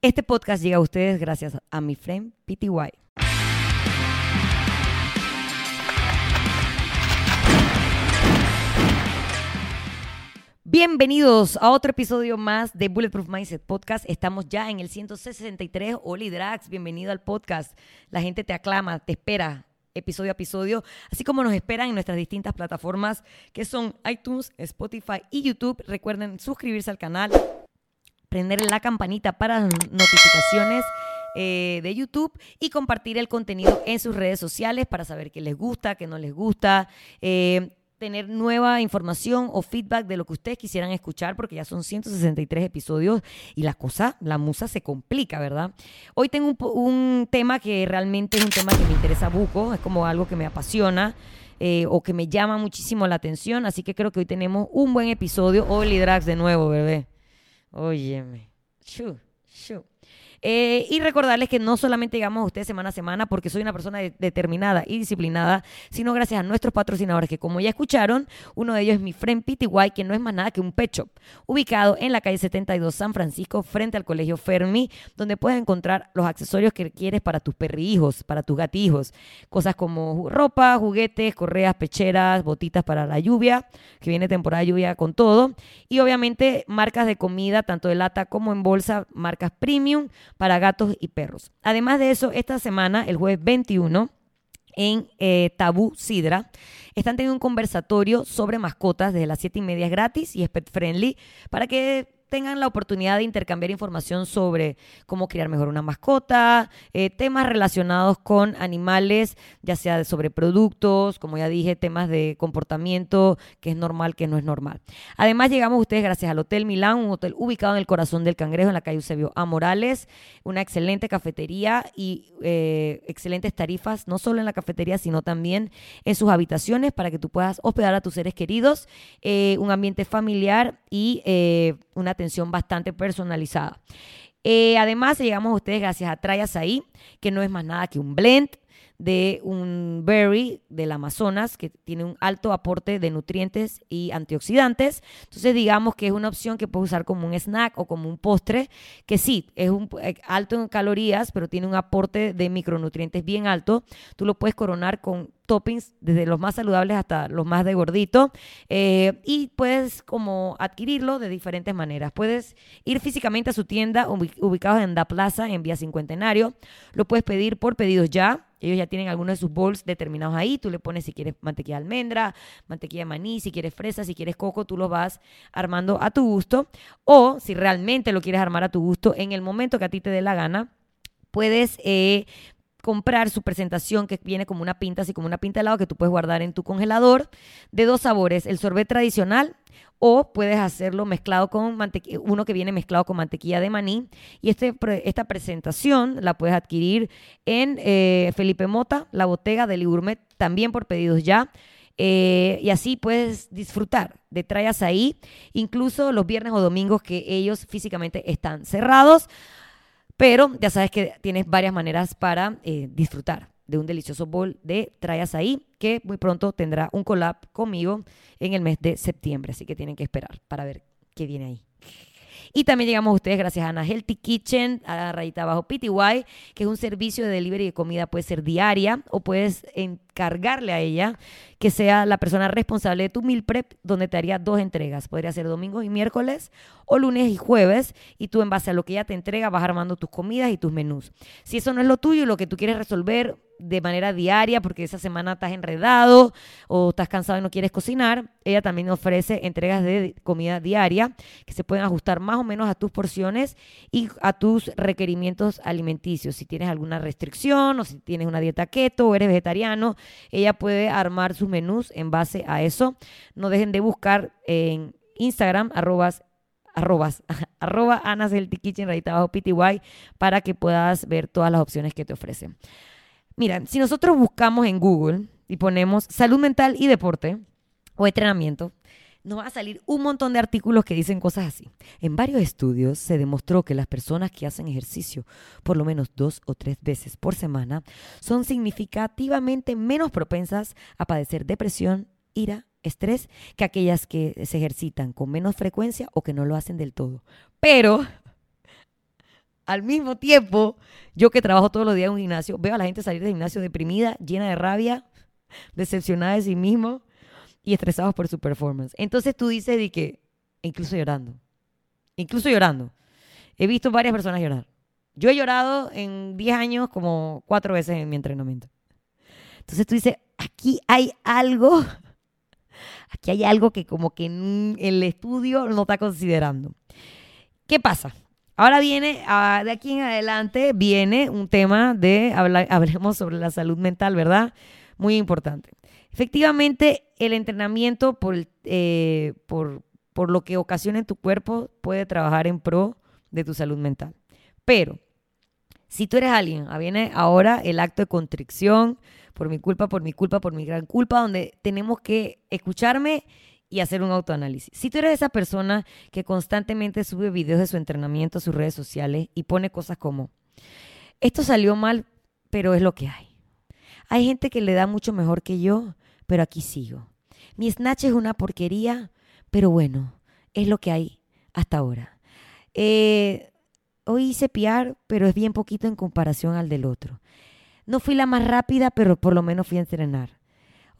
Este podcast llega a ustedes gracias a mi friend PTY. Bienvenidos a otro episodio más de Bulletproof Mindset Podcast. Estamos ya en el 163. Oli Drax, bienvenido al podcast. La gente te aclama, te espera episodio a episodio, así como nos esperan en nuestras distintas plataformas que son iTunes, Spotify y YouTube. Recuerden suscribirse al canal, prender la campanita para notificaciones eh, de YouTube y compartir el contenido en sus redes sociales para saber qué les gusta, qué no les gusta. Eh, tener nueva información o feedback de lo que ustedes quisieran escuchar, porque ya son 163 episodios y la cosa, la musa se complica, ¿verdad? Hoy tengo un, tema que realmente es un tema que me interesa buco, es como algo que me apasiona. Eh, o que me llama muchísimo la atención, así que creo que hoy tenemos un buen episodio. Oli Drax de nuevo, bebé. 哦耶！没咻咻。Eh, y recordarles que no solamente llegamos a ustedes semana a semana porque soy una persona determinada y disciplinada, sino gracias a nuestros patrocinadores que como ya escucharon, uno de ellos es mi friend PTY, que no es más nada que un pet shop, ubicado en la calle 72 San Francisco, frente al Colegio Fermi, donde puedes encontrar los accesorios que quieres para tus perrijos, para tus gatijos, cosas como ropa, juguetes, correas, pecheras, botitas para la lluvia, que viene temporada de lluvia con todo, y obviamente marcas de comida, tanto de lata como en bolsa, marcas premium, para gatos y perros. Además de eso, esta semana, el jueves 21, en eh, Tabú Sidra. Están teniendo un conversatorio sobre mascotas desde las 7 y media gratis y es pet friendly para que tengan la oportunidad de intercambiar información sobre cómo criar mejor una mascota, eh, temas relacionados con animales, ya sea sobre productos, como ya dije, temas de comportamiento, que es normal, que no es normal. Además, llegamos ustedes gracias al Hotel Milán, un hotel ubicado en el corazón del Cangrejo, en la calle Eusebio A. Morales, una excelente cafetería y eh, excelentes tarifas, no solo en la cafetería, sino también en sus habitaciones para que tú puedas hospedar a tus seres queridos, eh, un ambiente familiar y una atención bastante personalizada. Eh, además, llegamos a ustedes gracias a Trayas ahí, que no es más nada que un blend de un berry del Amazonas que tiene un alto aporte de nutrientes y antioxidantes. Entonces digamos que es una opción que puedes usar como un snack o como un postre, que sí, es un, eh, alto en calorías, pero tiene un aporte de micronutrientes bien alto. Tú lo puedes coronar con toppings, desde los más saludables hasta los más de gordito, eh, y puedes como adquirirlo de diferentes maneras. Puedes ir físicamente a su tienda ubicados en Da Plaza, en Vía Cincuentenario. Lo puedes pedir por pedidos ya. Ellos ya tienen algunos de sus bowls determinados ahí. Tú le pones si quieres mantequilla de almendra, mantequilla de maní, si quieres fresa, si quieres coco, tú lo vas armando a tu gusto. O si realmente lo quieres armar a tu gusto en el momento que a ti te dé la gana, puedes eh, comprar su presentación que viene como una pinta, así como una pinta de helado que tú puedes guardar en tu congelador de dos sabores, el sorbet tradicional o puedes hacerlo mezclado con uno que viene mezclado con mantequilla de maní y este, esta presentación la puedes adquirir en eh, Felipe Mota, la botega de Gourmet, también por pedidos ya. Eh, y así puedes disfrutar de trayas ahí, incluso los viernes o domingos que ellos físicamente están cerrados. Pero ya sabes que tienes varias maneras para eh, disfrutar de un delicioso bowl de Trayas ahí, que muy pronto tendrá un collab conmigo en el mes de septiembre. Así que tienen que esperar para ver qué viene ahí. Y también llegamos a ustedes gracias a Ana Healthy Kitchen, a la rayita abajo PTY, que es un servicio de delivery de comida, puede ser diaria o puedes encargarle a ella que sea la persona responsable de tu meal prep, donde te haría dos entregas. Podría ser domingo y miércoles o lunes y jueves, y tú en base a lo que ella te entrega vas armando tus comidas y tus menús. Si eso no es lo tuyo lo que tú quieres resolver de manera diaria porque esa semana estás enredado o estás cansado y no quieres cocinar, ella también ofrece entregas de comida diaria que se pueden ajustar más o menos a tus porciones y a tus requerimientos alimenticios. Si tienes alguna restricción o si tienes una dieta keto o eres vegetariano, ella puede armar sus menús en base a eso. No dejen de buscar en Instagram, arrobas arrobas, arroba Anas Kitchen, abajo PTY, para que puedas ver todas las opciones que te ofrecen. Mira, si nosotros buscamos en Google y ponemos salud mental y deporte o entrenamiento, nos va a salir un montón de artículos que dicen cosas así. En varios estudios se demostró que las personas que hacen ejercicio por lo menos dos o tres veces por semana son significativamente menos propensas a padecer depresión, ira, estrés que aquellas que se ejercitan con menos frecuencia o que no lo hacen del todo. Pero al mismo tiempo, yo que trabajo todos los días en un gimnasio, veo a la gente salir del gimnasio deprimida, llena de rabia, decepcionada de sí mismo y estresados por su performance. Entonces tú dices de que, incluso llorando, incluso llorando. He visto varias personas llorar. Yo he llorado en 10 años como cuatro veces en mi entrenamiento. Entonces tú dices, aquí hay algo, aquí hay algo que como que el estudio no está considerando. ¿Qué pasa? Ahora viene, ah, de aquí en adelante, viene un tema de, hablemos sobre la salud mental, ¿verdad? Muy importante. Efectivamente, el entrenamiento por, eh, por, por lo que ocasiona en tu cuerpo puede trabajar en pro de tu salud mental. Pero si tú eres alguien, ah, viene ahora el acto de contrición, por mi culpa, por mi culpa, por mi gran culpa, donde tenemos que escucharme y hacer un autoanálisis. Si tú eres esa persona que constantemente sube videos de su entrenamiento a sus redes sociales y pone cosas como, esto salió mal, pero es lo que hay. Hay gente que le da mucho mejor que yo, pero aquí sigo. Mi snatch es una porquería, pero bueno, es lo que hay hasta ahora. Eh, hoy hice piar, pero es bien poquito en comparación al del otro. No fui la más rápida, pero por lo menos fui a entrenar.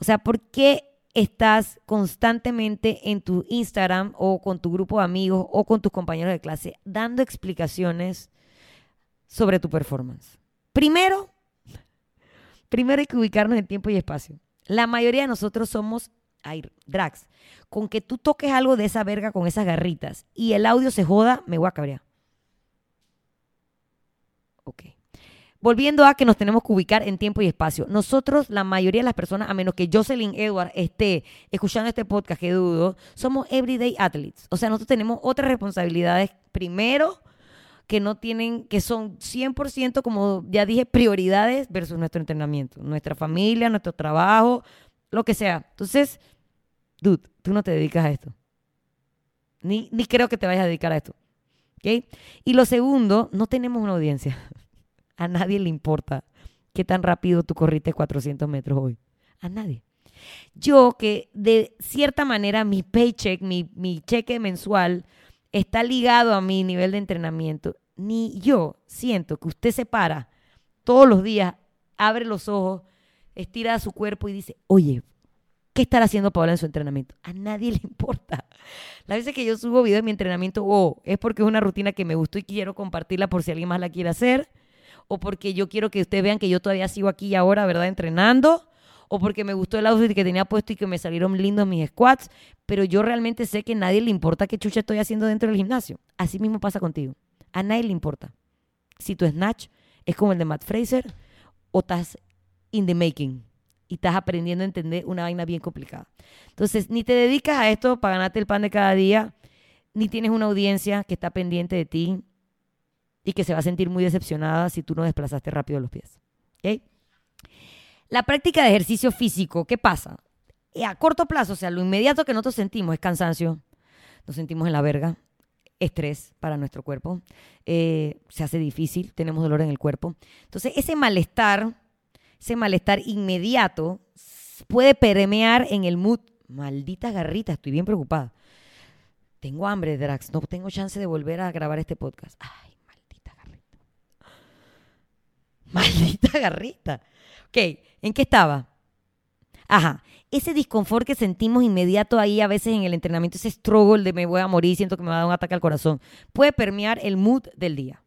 O sea, ¿por qué estás constantemente en tu Instagram o con tu grupo de amigos o con tus compañeros de clase dando explicaciones sobre tu performance? Primero, primero hay que ubicarnos en tiempo y espacio. La mayoría de nosotros somos ay, drags. Con que tú toques algo de esa verga con esas garritas y el audio se joda, me voy a cabrear. Ok. Volviendo a que nos tenemos que ubicar en tiempo y espacio. Nosotros, la mayoría de las personas, a menos que Jocelyn Edward esté escuchando este podcast, que dudo, somos everyday athletes. O sea, nosotros tenemos otras responsabilidades. Primero, que no tienen, que son 100%, como ya dije, prioridades versus nuestro entrenamiento. Nuestra familia, nuestro trabajo, lo que sea. Entonces, dude, tú no te dedicas a esto. Ni, ni creo que te vayas a dedicar a esto. ¿Ok? Y lo segundo, no tenemos una audiencia. A nadie le importa qué tan rápido tú corriste 400 metros hoy. A nadie. Yo que de cierta manera mi paycheck, mi, mi cheque mensual está ligado a mi nivel de entrenamiento, ni yo siento que usted se para todos los días, abre los ojos, estira su cuerpo y dice, oye, ¿qué estará haciendo Paola en su entrenamiento? A nadie le importa. Las veces que yo subo videos de mi entrenamiento, oh, es porque es una rutina que me gustó y quiero compartirla por si alguien más la quiere hacer o porque yo quiero que ustedes vean que yo todavía sigo aquí y ahora, ¿verdad? Entrenando, o porque me gustó el outfit que tenía puesto y que me salieron lindos mis squats, pero yo realmente sé que a nadie le importa qué chucha estoy haciendo dentro del gimnasio. Así mismo pasa contigo. A nadie le importa. Si tu snatch es como el de Matt Fraser o estás in the making y estás aprendiendo a entender una vaina bien complicada. Entonces, ni te dedicas a esto para ganarte el pan de cada día, ni tienes una audiencia que está pendiente de ti, y que se va a sentir muy decepcionada si tú no desplazaste rápido los pies. La práctica de ejercicio físico, ¿qué pasa? Eh, a corto plazo, o sea, lo inmediato que nosotros sentimos es cansancio, nos sentimos en la verga, estrés para nuestro cuerpo, eh, se hace difícil, tenemos dolor en el cuerpo. Entonces, ese malestar, ese malestar inmediato puede permear en el mood. Maldita garrita, estoy bien preocupada. Tengo hambre, Drax, no tengo chance de volver a grabar este podcast. Ay, Maldita garrita. Ok, ¿en qué estaba? Ajá, ese disconfort que sentimos inmediato ahí a veces en el entrenamiento, ese struggle de me voy a morir, siento que me va a dar un ataque al corazón, puede permear el mood del día.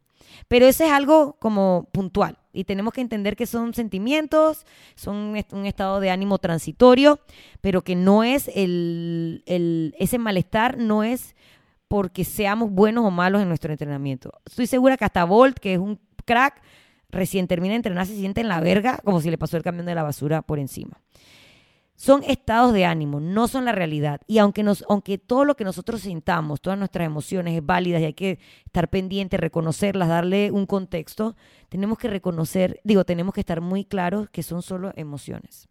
Pero ese es algo como puntual y tenemos que entender que son sentimientos, son un estado de ánimo transitorio, pero que no es el, el, ese malestar no es porque seamos buenos o malos en nuestro entrenamiento. Estoy segura que hasta Bolt, que es un crack, recién termina de entrenar, se siente en la verga como si le pasó el camión de la basura por encima. Son estados de ánimo, no son la realidad. Y aunque, nos, aunque todo lo que nosotros sintamos, todas nuestras emociones es válida y hay que estar pendiente, reconocerlas, darle un contexto, tenemos que reconocer, digo, tenemos que estar muy claros que son solo emociones.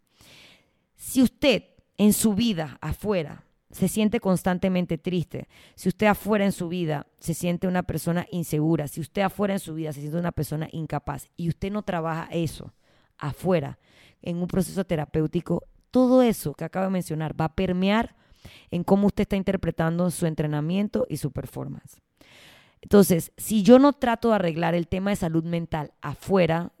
Si usted en su vida afuera se siente constantemente triste, si usted afuera en su vida se siente una persona insegura, si usted afuera en su vida se siente una persona incapaz y usted no trabaja eso afuera en un proceso terapéutico, todo eso que acabo de mencionar va a permear en cómo usted está interpretando su entrenamiento y su performance. Entonces, si yo no trato de arreglar el tema de salud mental afuera,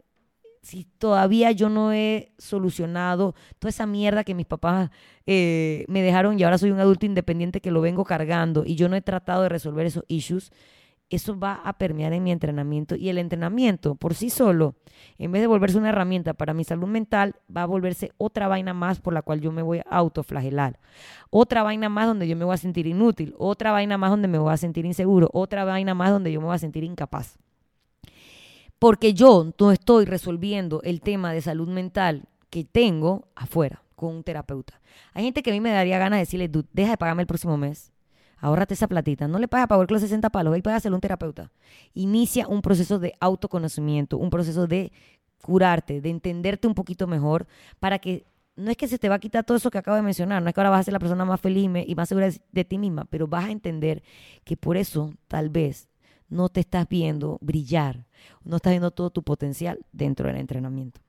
si todavía yo no he solucionado toda esa mierda que mis papás eh, me dejaron y ahora soy un adulto independiente que lo vengo cargando y yo no he tratado de resolver esos issues, eso va a permear en mi entrenamiento y el entrenamiento por sí solo, en vez de volverse una herramienta para mi salud mental, va a volverse otra vaina más por la cual yo me voy a autoflagelar, otra vaina más donde yo me voy a sentir inútil, otra vaina más donde me voy a sentir inseguro, otra vaina más donde yo me voy a sentir incapaz. Porque yo no estoy resolviendo el tema de salud mental que tengo afuera con un terapeuta. Hay gente que a mí me daría ganas de decirle, deja de pagarme el próximo mes ahórrate esa platita. No le pagas para los 60 palos, y págaselo a un terapeuta. Inicia un proceso de autoconocimiento, un proceso de curarte, de entenderte un poquito mejor, para que no es que se te va a quitar todo eso que acabo de mencionar, no es que ahora vas a ser la persona más feliz y más segura de ti misma, pero vas a entender que por eso tal vez no te estás viendo brillar, no estás viendo todo tu potencial dentro del entrenamiento.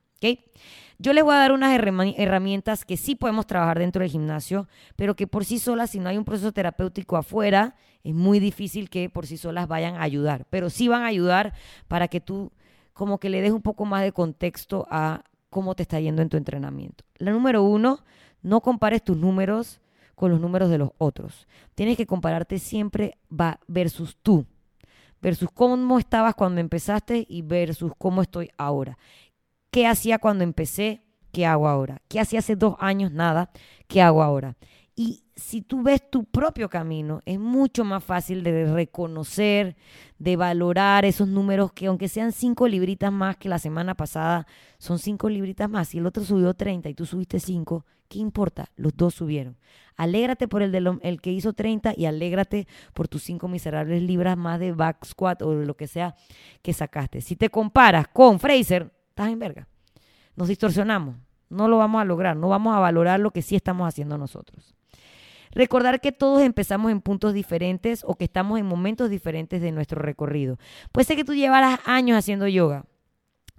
Yo les voy a dar unas herramientas que sí podemos trabajar dentro del gimnasio, pero que por sí solas, si no hay un proceso terapéutico afuera, es muy difícil que por sí solas vayan a ayudar. Pero sí van a ayudar para que tú como que le des un poco más de contexto a cómo te está yendo en tu entrenamiento. La número uno, no compares tus números con los números de los otros. Tienes que compararte siempre versus tú, versus cómo estabas cuando empezaste y versus cómo estoy ahora. ¿Qué hacía cuando empecé? ¿Qué hago ahora? ¿Qué hacía hace dos años? Nada. ¿Qué hago ahora? Y si tú ves tu propio camino, es mucho más fácil de reconocer, de valorar esos números que aunque sean cinco libritas más que la semana pasada, son cinco libritas más. Si el otro subió 30 y tú subiste cinco, ¿qué importa? Los dos subieron. Alégrate por el, de el que hizo 30 y alégrate por tus cinco miserables libras más de back squat o lo que sea que sacaste. Si te comparas con Fraser, estás en verga. Nos distorsionamos, no lo vamos a lograr, no vamos a valorar lo que sí estamos haciendo nosotros. Recordar que todos empezamos en puntos diferentes o que estamos en momentos diferentes de nuestro recorrido. Puede ser que tú llevaras años haciendo yoga,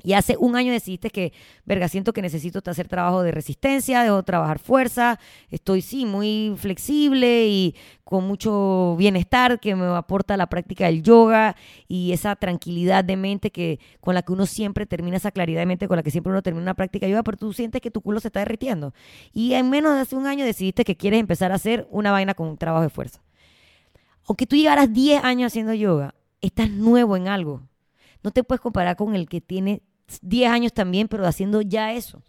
y hace un año decidiste que, verga, siento que necesito hacer trabajo de resistencia, debo trabajar fuerza, estoy sí muy flexible y con mucho bienestar que me aporta la práctica del yoga y esa tranquilidad de mente que con la que uno siempre termina, esa claridad de mente con la que siempre uno termina una práctica de yoga, pero tú sientes que tu culo se está derritiendo. Y en menos de hace un año decidiste que quieres empezar a hacer una vaina con un trabajo de fuerza. Aunque tú llegaras 10 años haciendo yoga, estás nuevo en algo no te puedes comparar con el que tiene 10 años también, pero haciendo ya eso.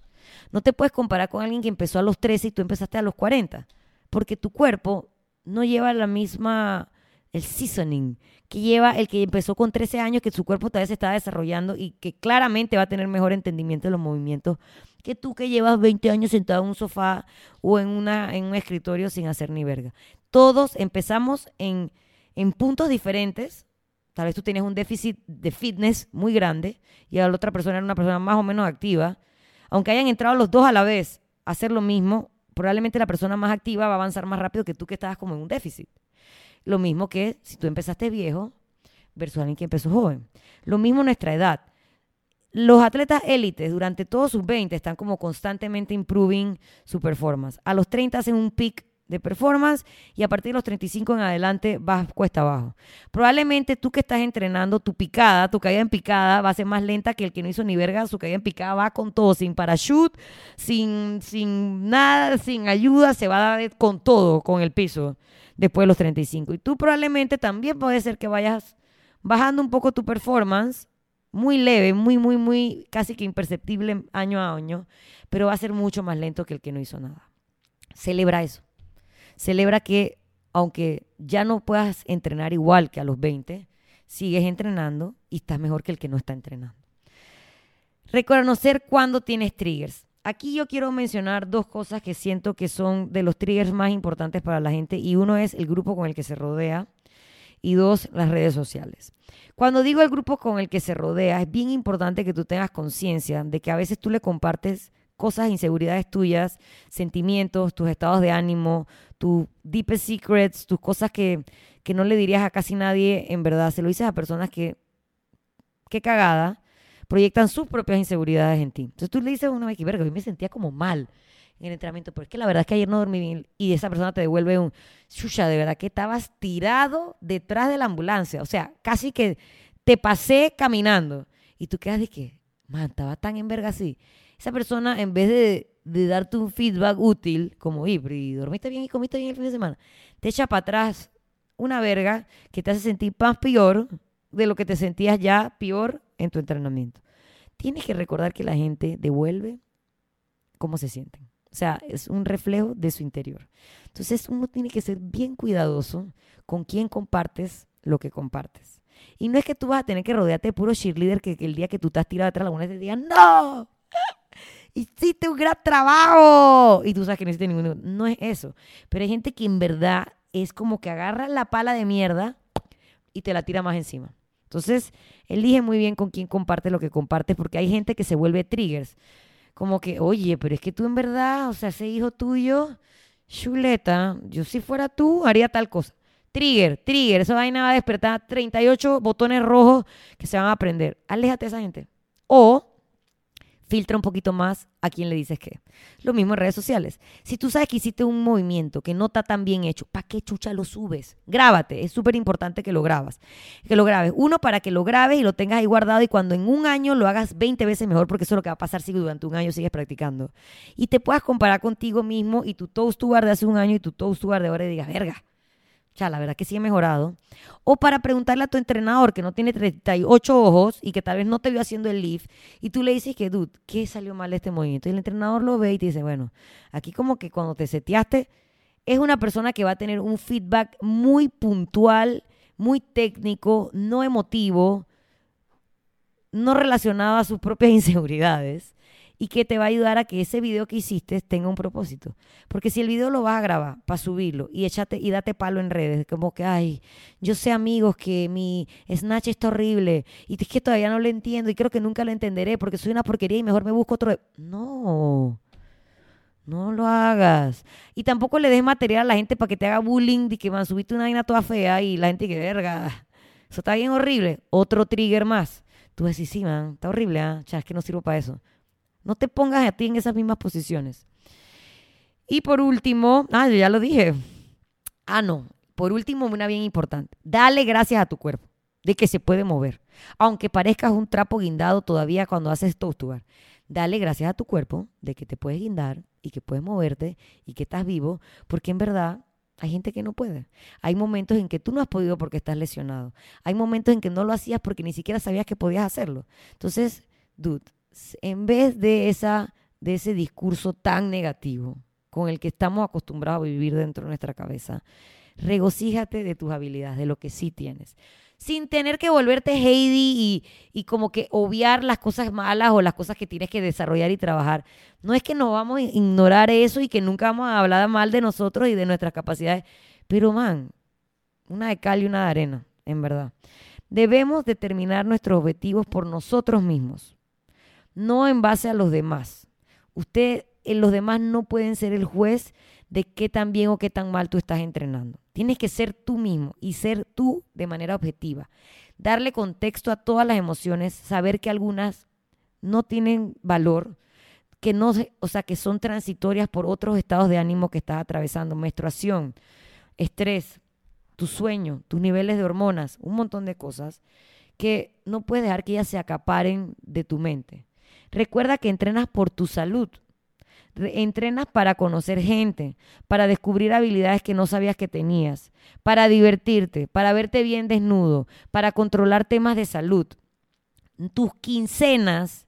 No te puedes comparar con alguien que empezó a los 13 y tú empezaste a los 40, porque tu cuerpo no lleva la misma, el seasoning que lleva el que empezó con 13 años, que su cuerpo todavía se está desarrollando y que claramente va a tener mejor entendimiento de los movimientos que tú que llevas 20 años sentado en un sofá o en, una, en un escritorio sin hacer ni verga. Todos empezamos en, en puntos diferentes Tal vez tú tienes un déficit de fitness muy grande y la otra persona era una persona más o menos activa. Aunque hayan entrado los dos a la vez a hacer lo mismo, probablemente la persona más activa va a avanzar más rápido que tú que estabas como en un déficit. Lo mismo que si tú empezaste viejo versus alguien que empezó joven. Lo mismo nuestra edad. Los atletas élites durante todos sus 20 están como constantemente improving su performance. A los 30 hacen un peak de performance y a partir de los 35 en adelante vas cuesta abajo. Probablemente tú que estás entrenando tu picada, tu caída en picada va a ser más lenta que el que no hizo ni verga, su caída en picada va con todo, sin parachute, sin, sin nada, sin ayuda, se va a dar con todo, con el piso, después de los 35. Y tú probablemente también puede ser que vayas bajando un poco tu performance, muy leve, muy, muy, muy, casi que imperceptible año a año, pero va a ser mucho más lento que el que no hizo nada. Celebra eso celebra que aunque ya no puedas entrenar igual que a los 20, sigues entrenando y estás mejor que el que no está entrenando. Reconocer cuándo tienes triggers. Aquí yo quiero mencionar dos cosas que siento que son de los triggers más importantes para la gente y uno es el grupo con el que se rodea y dos, las redes sociales. Cuando digo el grupo con el que se rodea, es bien importante que tú tengas conciencia de que a veces tú le compartes cosas, inseguridades tuyas, sentimientos, tus estados de ánimo, tus deepest secrets, tus cosas que, que no le dirías a casi nadie, en verdad, se lo dices a personas que, qué cagada, proyectan sus propias inseguridades en ti. Entonces tú le dices a una vez que, verga, yo me sentía como mal. en el entrenamiento, pero es que la verdad es que ayer no dormí bien y esa persona te devuelve un, chucha, de verdad que estabas tirado detrás de la ambulancia, o sea, casi que te pasé caminando y tú quedas de que, man, estaba tan en verga así. Esa persona, en vez de, de darte un feedback útil, como, y dormiste bien y comiste bien el fin de semana, te echa para atrás una verga que te hace sentir más peor de lo que te sentías ya peor en tu entrenamiento. Tienes que recordar que la gente devuelve cómo se sienten. O sea, es un reflejo de su interior. Entonces uno tiene que ser bien cuidadoso con quién compartes lo que compartes. Y no es que tú vas a tener que rodearte de puro cheerleader que, el día que tú estás tirado atrás la laguna te digan, ¡No! Hiciste un gran trabajo. Y tú sabes que no hiciste ninguno. No es eso. Pero hay gente que en verdad es como que agarra la pala de mierda y te la tira más encima. Entonces, elige muy bien con quién comparte lo que compartes, porque hay gente que se vuelve triggers. Como que, oye, pero es que tú en verdad, o sea, ese hijo tuyo, chuleta, yo si fuera tú, haría tal cosa. Trigger, trigger, esa vaina va a despertar 38 botones rojos que se van a prender. Aléjate de esa gente. O filtra un poquito más a quién le dices qué. Lo mismo en redes sociales. Si tú sabes que hiciste un movimiento que no está tan bien hecho, ¿para qué chucha lo subes? Grábate, es súper importante que lo grabas. Que lo grabes. Uno, para que lo grabes y lo tengas ahí guardado y cuando en un año lo hagas 20 veces mejor, porque eso es lo que va a pasar si durante un año sigues practicando. Y te puedas comparar contigo mismo y tu toast to bar hace un año y tu toast to bar de ahora y digas, verga, ya, la verdad que sí he mejorado. O para preguntarle a tu entrenador que no tiene 38 ojos y que tal vez no te vio haciendo el lift y tú le dices que, dude, ¿qué salió mal de este movimiento? Y el entrenador lo ve y te dice, bueno, aquí como que cuando te seteaste, es una persona que va a tener un feedback muy puntual, muy técnico, no emotivo, no relacionado a sus propias inseguridades y que te va a ayudar a que ese video que hiciste tenga un propósito. Porque si el video lo vas a grabar para subirlo y échate y date palo en redes, como que, ay, yo sé amigos que mi Snatch está horrible y es que todavía no lo entiendo y creo que nunca lo entenderé porque soy una porquería y mejor me busco otro. No. No lo hagas. Y tampoco le des material a la gente para que te haga bullying de que van a subirte una vaina toda fea y la gente que verga. Eso está bien horrible. Otro trigger más. Tú decís, sí, man, está horrible, ¿ah? es que no sirvo para eso. No te pongas a ti en esas mismas posiciones. Y por último, ah, yo ya lo dije. Ah, no. Por último, una bien importante. Dale gracias a tu cuerpo de que se puede mover. Aunque parezcas un trapo guindado todavía cuando haces tostubar. Dale gracias a tu cuerpo de que te puedes guindar y que puedes moverte y que estás vivo, porque en verdad hay gente que no puede. Hay momentos en que tú no has podido porque estás lesionado. Hay momentos en que no lo hacías porque ni siquiera sabías que podías hacerlo. Entonces, dude, en vez de, esa, de ese discurso tan negativo con el que estamos acostumbrados a vivir dentro de nuestra cabeza, regocíjate de tus habilidades, de lo que sí tienes. Sin tener que volverte Heidi y, y, como que obviar las cosas malas o las cosas que tienes que desarrollar y trabajar. No es que no vamos a ignorar eso y que nunca vamos a hablar mal de nosotros y de nuestras capacidades. Pero, man, una de cal y una de arena, en verdad. Debemos determinar nuestros objetivos por nosotros mismos no en base a los demás. Usted, en los demás no pueden ser el juez de qué tan bien o qué tan mal tú estás entrenando. Tienes que ser tú mismo y ser tú de manera objetiva. Darle contexto a todas las emociones, saber que algunas no tienen valor, que no, o sea, que son transitorias por otros estados de ánimo que estás atravesando, menstruación, estrés, tu sueño, tus niveles de hormonas, un montón de cosas que no puedes dejar que ellas se acaparen de tu mente. Recuerda que entrenas por tu salud. Entrenas para conocer gente, para descubrir habilidades que no sabías que tenías, para divertirte, para verte bien desnudo, para controlar temas de salud. Tus quincenas,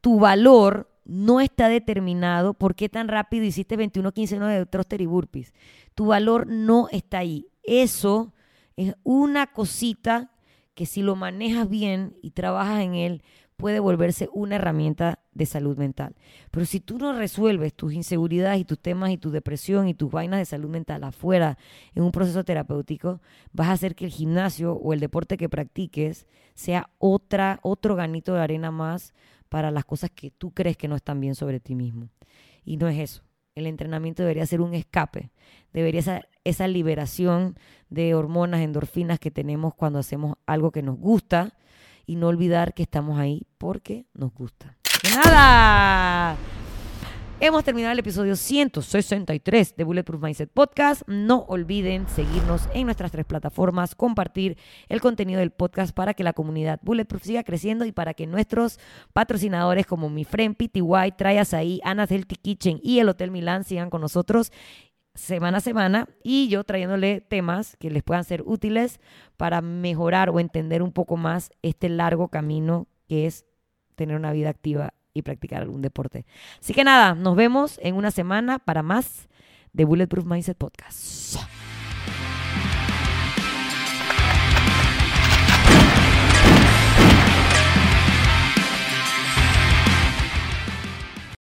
tu valor no está determinado por qué tan rápido hiciste 21 quincenas de thruster y burpees. Tu valor no está ahí. Eso es una cosita que si lo manejas bien y trabajas en él, puede volverse una herramienta de salud mental. Pero si tú no resuelves tus inseguridades y tus temas y tu depresión y tus vainas de salud mental afuera en un proceso terapéutico, vas a hacer que el gimnasio o el deporte que practiques sea otra, otro ganito de arena más para las cosas que tú crees que no están bien sobre ti mismo. Y no es eso. El entrenamiento debería ser un escape, debería ser esa liberación de hormonas, endorfinas que tenemos cuando hacemos algo que nos gusta y no olvidar que estamos ahí porque nos gusta. nada! Hemos terminado el episodio 163 de Bulletproof Mindset Podcast. No olviden seguirnos en nuestras tres plataformas, compartir el contenido del podcast para que la comunidad Bulletproof siga creciendo y para que nuestros patrocinadores como mi friend PTY, Trayas ahí, Anna's Healthy Kitchen y el Hotel Milán sigan con nosotros semana a semana y yo trayéndole temas que les puedan ser útiles para mejorar o entender un poco más este largo camino que es tener una vida activa y practicar algún deporte. Así que nada, nos vemos en una semana para más de Bulletproof Mindset Podcast.